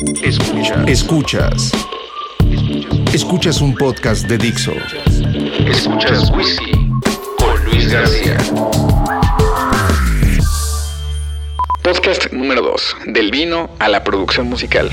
Escuchas. Escuchas. Escuchas un podcast de Dixo. Escuchas Whisky con Luis García. Podcast número 2. Del vino a la producción musical.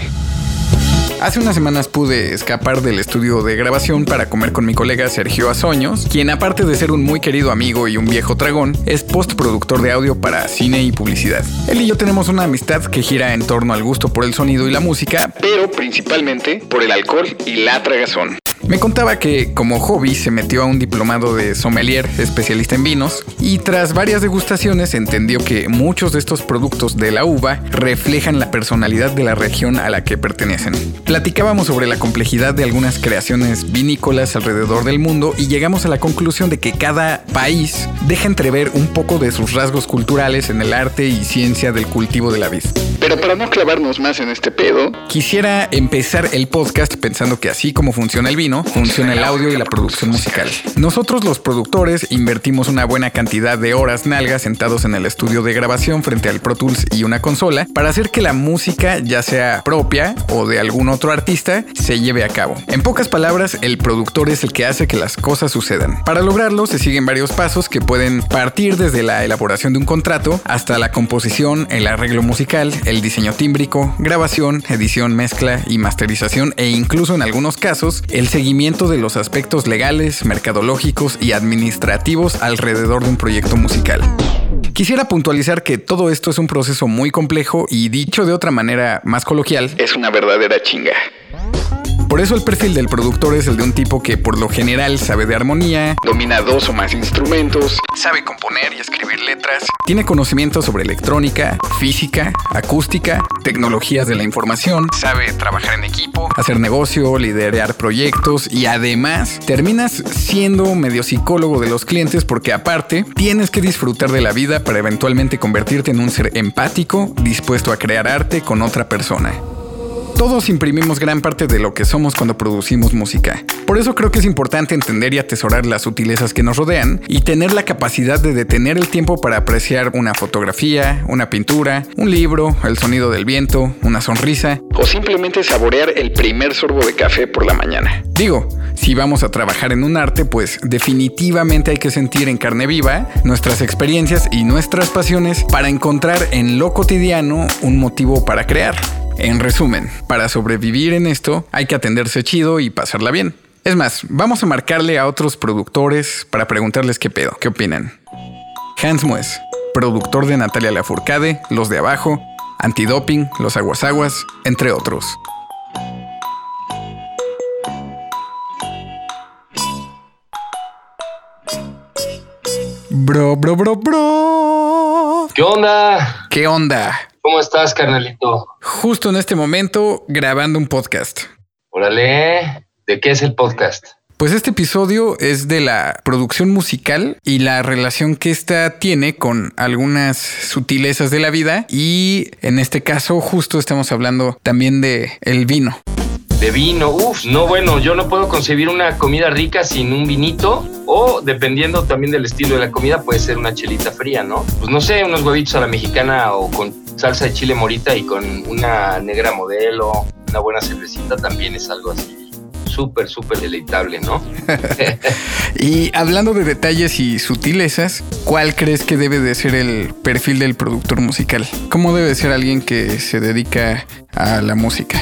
Hace unas semanas pude escapar del estudio de grabación para comer con mi colega Sergio Azoños, quien aparte de ser un muy querido amigo y un viejo tragón, es postproductor de audio para cine y publicidad. Él y yo tenemos una amistad que gira en torno al gusto por el sonido y la música, pero principalmente por el alcohol y la tragazón. Me contaba que como hobby se metió a un diplomado de sommelier, especialista en vinos, y tras varias degustaciones entendió que muchos de estos productos de la uva reflejan la personalidad de la región a la que pertenecen. Platicábamos sobre la complejidad de algunas creaciones vinícolas alrededor del mundo y llegamos a la conclusión de que cada país deja entrever un poco de sus rasgos culturales en el arte y ciencia del cultivo de la vid. Pero para no clavarnos más en este pedo, quisiera empezar el podcast pensando que así como funciona el vino, funciona el audio y la producción musical. Nosotros los productores invertimos una buena cantidad de horas nalgas sentados en el estudio de grabación frente al Pro Tools y una consola para hacer que la música, ya sea propia o de algún otro artista, se lleve a cabo. En pocas palabras, el productor es el que hace que las cosas sucedan. Para lograrlo se siguen varios pasos que pueden partir desde la elaboración de un contrato hasta la composición, el arreglo musical, el diseño tímbrico, grabación, edición, mezcla y masterización e incluso en algunos casos el seguimiento de los aspectos legales, mercadológicos y administrativos alrededor de un proyecto musical. Quisiera puntualizar que todo esto es un proceso muy complejo y dicho de otra manera más coloquial, es una verdadera chinga. Por eso el perfil del productor es el de un tipo que por lo general sabe de armonía, domina dos o más instrumentos, sabe componer y escribir letras, tiene conocimiento sobre electrónica, física, acústica, tecnologías de la información, sabe trabajar en equipo, hacer negocio, liderar proyectos y además terminas siendo medio psicólogo de los clientes porque aparte tienes que disfrutar de la vida para eventualmente convertirte en un ser empático, dispuesto a crear arte con otra persona. Todos imprimimos gran parte de lo que somos cuando producimos música. Por eso creo que es importante entender y atesorar las sutilezas que nos rodean y tener la capacidad de detener el tiempo para apreciar una fotografía, una pintura, un libro, el sonido del viento, una sonrisa o simplemente saborear el primer sorbo de café por la mañana. Digo, si vamos a trabajar en un arte, pues definitivamente hay que sentir en carne viva nuestras experiencias y nuestras pasiones para encontrar en lo cotidiano un motivo para crear. En resumen, para sobrevivir en esto hay que atenderse chido y pasarla bien. Es más, vamos a marcarle a otros productores para preguntarles qué pedo, qué opinan. Hans Mues, productor de Natalia Lafourcade, Los de Abajo, Antidoping, Los Aguasaguas, entre otros. Bro, bro, bro, bro. ¿Qué onda? ¿Qué onda? ¿Cómo estás, carnalito? Justo en este momento grabando un podcast. Órale, ¿de qué es el podcast? Pues este episodio es de la producción musical y la relación que ésta tiene con algunas sutilezas de la vida y en este caso justo estamos hablando también de el vino. De vino, uff, no bueno, yo no puedo concebir una comida rica sin un vinito o dependiendo también del estilo de la comida puede ser una chelita fría, ¿no? Pues no sé, unos huevitos a la mexicana o con salsa de chile morita y con una negra modelo, una buena cervecita también es algo así súper, súper deleitable, ¿no? y hablando de detalles y sutilezas, ¿cuál crees que debe de ser el perfil del productor musical? ¿Cómo debe ser alguien que se dedica a la música?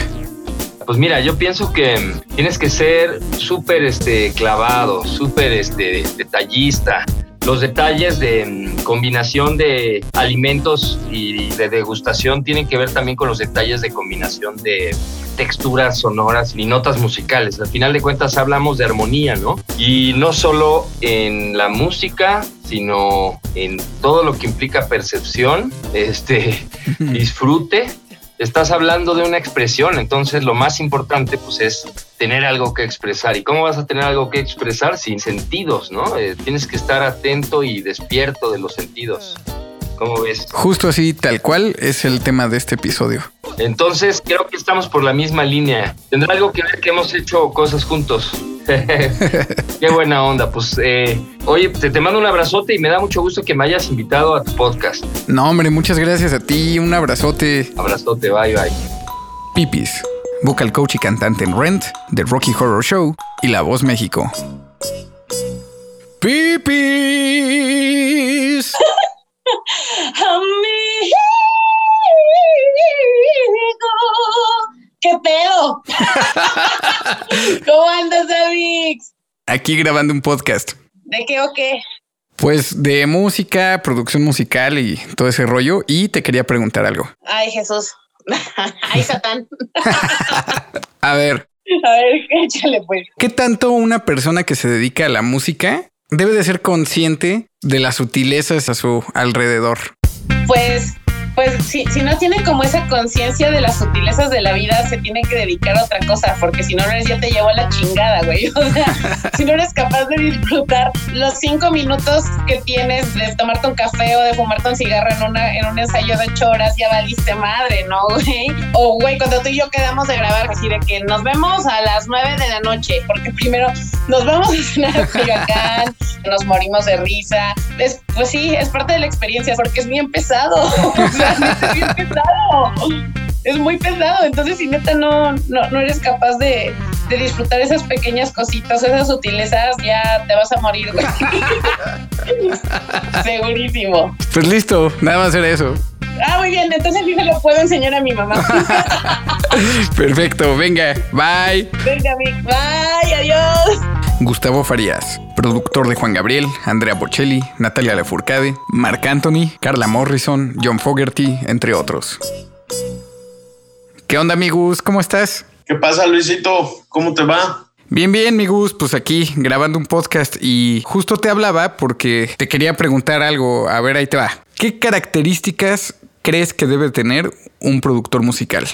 Pues mira, yo pienso que tienes que ser súper este, clavado, súper este, detallista. Los detalles de mm, combinación de alimentos y de degustación tienen que ver también con los detalles de combinación de texturas sonoras y notas musicales. Al final de cuentas hablamos de armonía, ¿no? Y no solo en la música, sino en todo lo que implica percepción, este, disfrute estás hablando de una expresión, entonces lo más importante pues es tener algo que expresar. ¿Y cómo vas a tener algo que expresar sin sentidos, no? Eh, tienes que estar atento y despierto de los sentidos. ¿Cómo ves? Justo así, tal cual es el tema de este episodio. Entonces creo que estamos por la misma línea. Tendrá algo que ver que hemos hecho cosas juntos. Qué buena onda. Pues, eh, oye, te, te, mando un abrazote y me da mucho gusto que me hayas invitado a tu podcast. No, hombre, muchas gracias a ti. Un abrazote. Abrazote, bye, bye. Pipis, vocal coach y cantante en Rent, The Rocky Horror Show y La Voz México. ¡Pipis! ¿Qué pedo? ¿Cómo andas, Avix? Aquí grabando un podcast. ¿De qué o qué? Pues de música, producción musical y todo ese rollo. Y te quería preguntar algo. Ay, Jesús. Ay, Satán. A ver. A ver, échale pues. ¿Qué tanto una persona que se dedica a la música debe de ser consciente de las sutilezas a su alrededor? Pues pues si, si no tiene como esa conciencia de las sutilezas de la vida, se tiene que dedicar a otra cosa, porque si no, eres ya te llevó a la chingada, güey. O sea, si no eres capaz de disfrutar los cinco minutos que tienes de tomarte un café o de fumarte un cigarro en, una, en un ensayo de ocho horas, ya valiste madre, ¿no, güey? O, güey, cuando tú y yo quedamos de grabar, así de que nos vemos a las nueve de la noche, porque primero nos vamos a cenar Culiacán, nos morimos de risa. Es, pues sí, es parte de la experiencia, porque es bien pesado. es bien pesado. Es muy pesado. Entonces, si neta no, no, eres capaz de, de, disfrutar esas pequeñas cositas, esas sutilezas, ya te vas a morir, güey. Segurísimo. Pues listo, nada más era eso. Ah, muy bien, entonces sí se lo puedo enseñar a mi mamá. Perfecto, venga, bye. Venga, Vic, bye, adiós. Gustavo Farías, productor de Juan Gabriel, Andrea Bocelli, Natalia Lafourcade, Marc Anthony, Carla Morrison, John Fogerty, entre otros. ¿Qué onda, mi Gus? ¿Cómo estás? ¿Qué pasa, Luisito? ¿Cómo te va? Bien, bien, mi Gus, pues aquí grabando un podcast y justo te hablaba porque te quería preguntar algo. A ver, ahí te va. ¿Qué características crees que debe tener un productor musical?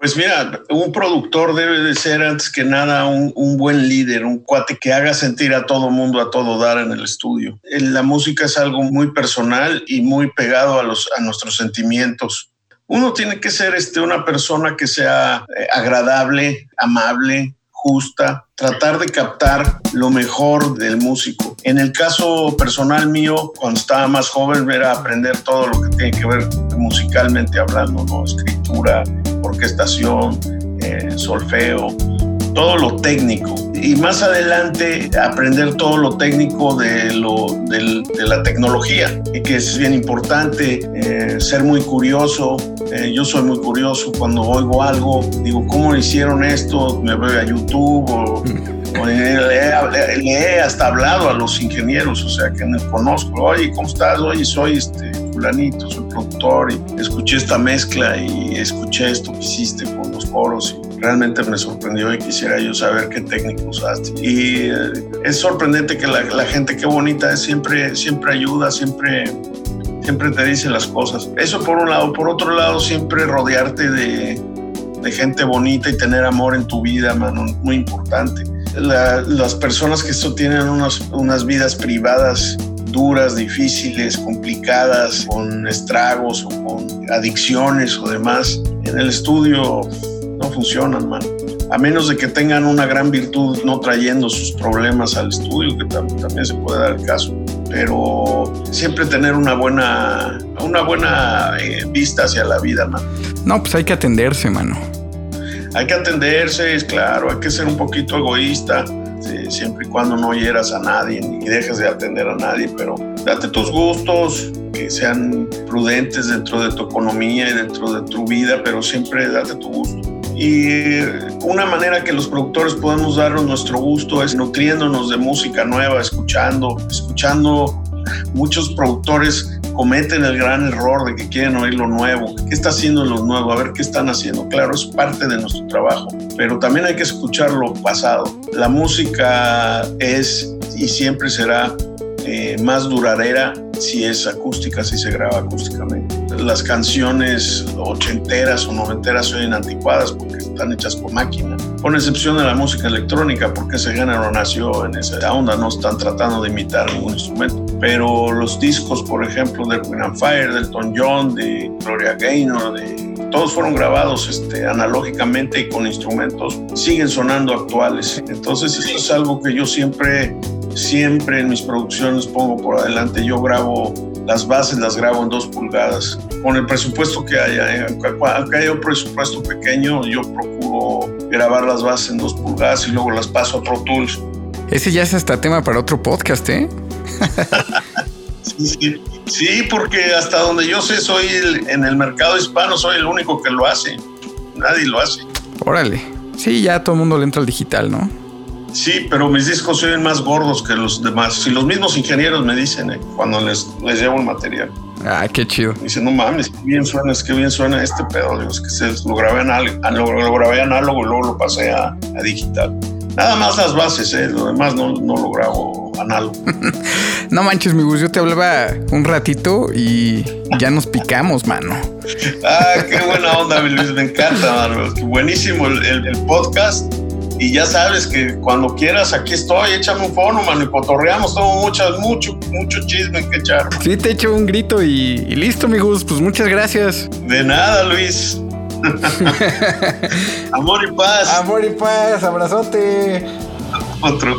Pues mira, un productor debe de ser antes que nada un, buen líder, un cuate que haga sentir a todo mundo a todo dar en el estudio. La música es algo muy personal y muy pegado a, los, a nuestros sentimientos. Uno tiene que ser este, una persona que sea eh, agradable, amable, justa, tratar de captar lo mejor del músico. En el caso personal mío, cuando estaba más joven, era aprender todo lo que tiene que ver musicalmente hablando, ¿no? escritura, orquestación, eh, solfeo, todo lo técnico. Y más adelante aprender todo lo técnico de, lo, de, la tecnología, y que es bien importante, eh, ser muy curioso. Eh, yo soy muy curioso cuando oigo algo, digo, ¿cómo hicieron esto? Me voy a YouTube le, he hasta hablado a los ingenieros, o sea, que me conozco. Oye, ¿cómo estás? Oye, soy este fulanito, soy productor y escuché esta mezcla y escuché esto que hiciste con los coros realmente me sorprendió y quisiera yo saber qué técnica usaste. Y eh, es sorprendente que la, gente, qué bonita es, siempre, siempre ayuda, siempre, siempre te dice las cosas. Eso por un lado. Por otro lado, siempre rodearte de, de gente bonita y tener amor en tu vida, mano, muy importante. las personas que esto tienen unas, unas vidas privadas duras, difíciles, complicadas, con estragos o con adicciones o demás, en el estudio funcionan, man. A menos de que tengan una gran virtud no trayendo sus problemas al estudio, que también se puede dar el caso. Pero siempre tener una buena, una buena eh, vista hacia la vida, man. No, pues hay que atenderse, mano. Hay que atenderse, es claro, hay que ser un poquito egoísta, siempre y cuando no hieras a nadie ni dejes de atender a nadie, pero date tus gustos, que sean prudentes dentro de tu economía y dentro de tu vida, pero siempre date tu gusto. Y una manera que los productores podemos darnos nuestro gusto es nutriéndonos de música nueva, escuchando, escuchando. Muchos productores cometen el gran error de que quieren oír lo nuevo. ¿Qué está haciendo lo nuevo? A ver qué están haciendo. Claro, es parte de nuestro trabajo, pero también hay que escuchar lo pasado. La música es y siempre será eh, más duradera si es acústica, si se graba acústicamente. Las canciones ochenteras o noventeras son anticuadas porque están hechas con máquina, con excepción de la música electrónica, porque ese género nació en esa onda, no están tratando de imitar ningún instrumento. Pero los discos, por ejemplo, de Queen and Fire, de Elton John, de Gloria Gaynor, de todos fueron grabados este, analógicamente y con instrumentos, siguen sonando actuales. Entonces, eso es algo que yo siempre siempre en mis producciones pongo por adelante. Yo grabo las bases, las grabo en dos pulgadas con el presupuesto que haya. Aunque haya un presupuesto pequeño, yo procuro grabar las bases en dos pulgadas y luego las paso a Pro Tools. Ese ya es hasta tema para otro podcast, ¿eh? sí, sí. sí, porque hasta donde yo sé, soy en el mercado hispano, soy el único que lo hace. Nadie lo hace. Órale. Sí, ya todo el mundo le entra al digital, ¿no? Sí, pero mis discos son más gordos que los demás. Si los mismos ingenieros me dicen eh, cuando les, les llevo el material. Ah, qué chido. Dice, no mames, qué bien suena, es que bien suena este pedo. Digo, es que se, lo, grabé análogo, lo, grabé análogo y luego lo pasé a, digital. Nada más las bases, ¿eh? lo demás no, no lo grabo análogo. no manches, mi Gus, yo te hablaba un ratito y ya nos picamos, mano. ah, qué buena onda, Luis, me encanta, mano. Buenísimo el podcast y ya sabes que cuando quieras, aquí estoy, échame un fono, mano, y cotorreamos, tengo mucho, mucho, mucho chisme que echar. Sí, te echo un grito y, listo, amigos, pues muchas gracias. De nada, Luis. Amor y paz. Amor y paz, abrazote. Otro.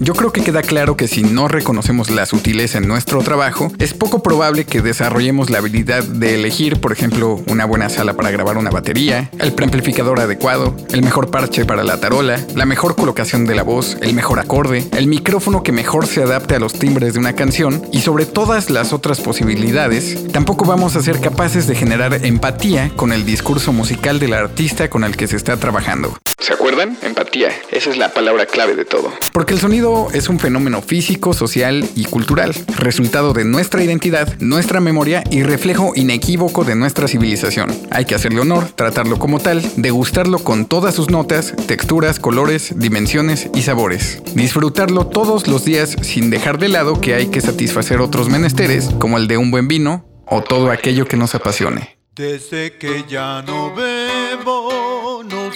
Yo creo que queda claro que si no reconocemos la sutileza en nuestro trabajo, es poco probable que desarrollemos la habilidad de elegir, por ejemplo, una buena sala para grabar una batería, el preamplificador adecuado, el mejor parche para la tarola, la mejor colocación de la voz, el mejor acorde, el micrófono que mejor se adapte a los timbres de una canción y sobre todas las otras posibilidades, tampoco vamos a ser capaces de generar empatía con el discurso musical del artista con el que se está trabajando. ¿Se acuerdan? Empatía. Esa es la palabra clave de todo. Porque el sonido es un fenómeno físico, social y cultural, resultado de nuestra identidad, nuestra memoria y reflejo inequívoco de nuestra civilización. Hay que hacerle honor, tratarlo como tal, degustarlo con todas sus notas, texturas, colores, dimensiones y sabores. Disfrutarlo todos los días sin dejar de lado que hay que satisfacer otros menesteres, como el de un buen vino o todo aquello que nos apasione. Desde que ya no no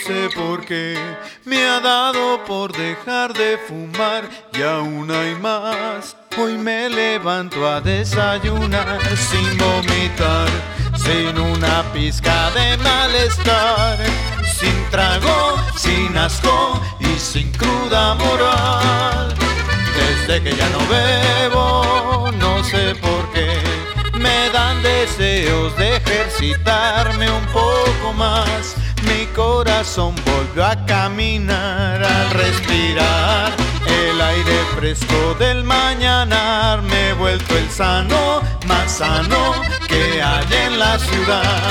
sé por qué, me ha dado por dejar de fumar y aún hay más. Hoy me levanto a desayunar sin vomitar, sin una pizca de malestar, sin trago, sin asco y sin cruda moral. Desde que ya no bebo, no sé por qué me dan deseos de ejercitarme un poco más. Mi corazón volvió a caminar al respirar el aire fresco del mañana. Me he vuelto el sano, más sano que hay en la ciudad.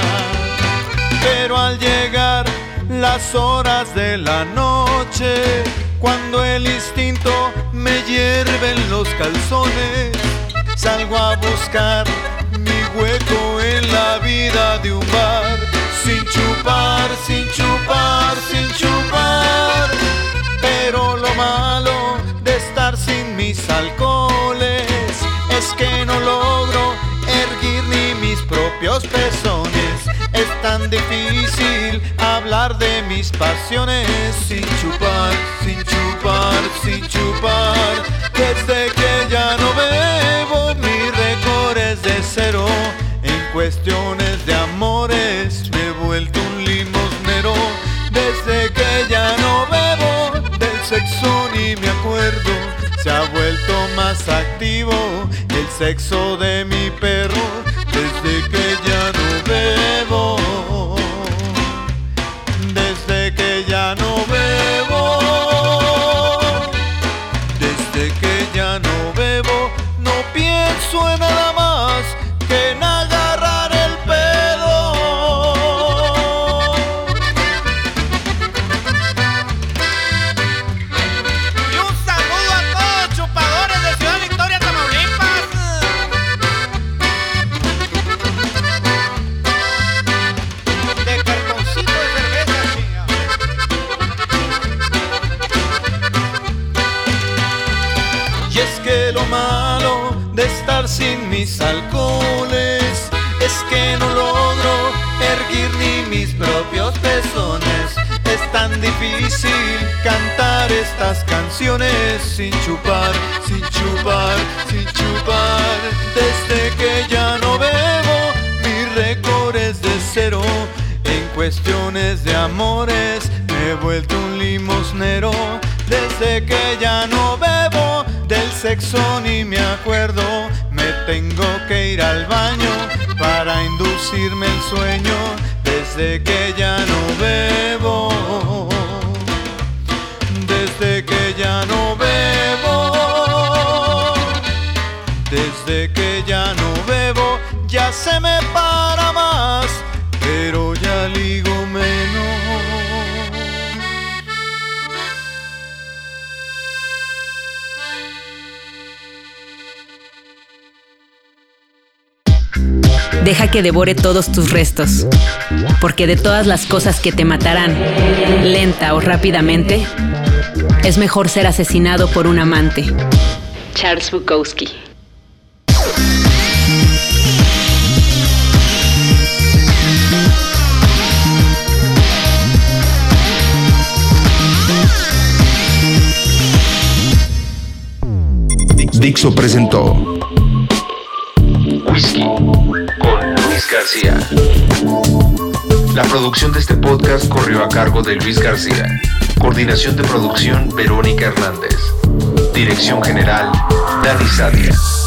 Pero al llegar las horas de la noche, cuando el instinto me hierve en los calzones, salgo a buscar mi hueco en la vida de un bar. Sin chupar, sin chupar, sin chupar. Pero lo malo de estar sin mis alcoholes es que no logro erguir ni mis propios pezones. Es tan difícil hablar de mis pasiones sin chupar, sin chupar, sin chupar. El sexo de mi perro mis alcoholes. Es que no logro erguir ni mis propios pezones. Es tan difícil cantar estas canciones sin chupar, sin chupar, sin chupar. Desde que ya no bebo, mi récord es de cero. En cuestiones de amores me he vuelto un limosnero. Desde que ya no bebo del sexo ni me acuerdo tengo que ir al baño para inducirme el sueño desde que ya no bebo. Desde que ya no bebo. Desde que ya no bebo, ya se me para más, pero ya ligo Deja que devore todos tus restos, porque de todas las cosas que te matarán, lenta o rápidamente, es mejor ser asesinado por un amante. Charles Bukowski. Dixo presentó Whisky García. La producción de este podcast corrió a cargo de Luis García. Coordinación de producción Verónica Hernández. Dirección general Dani Sadia.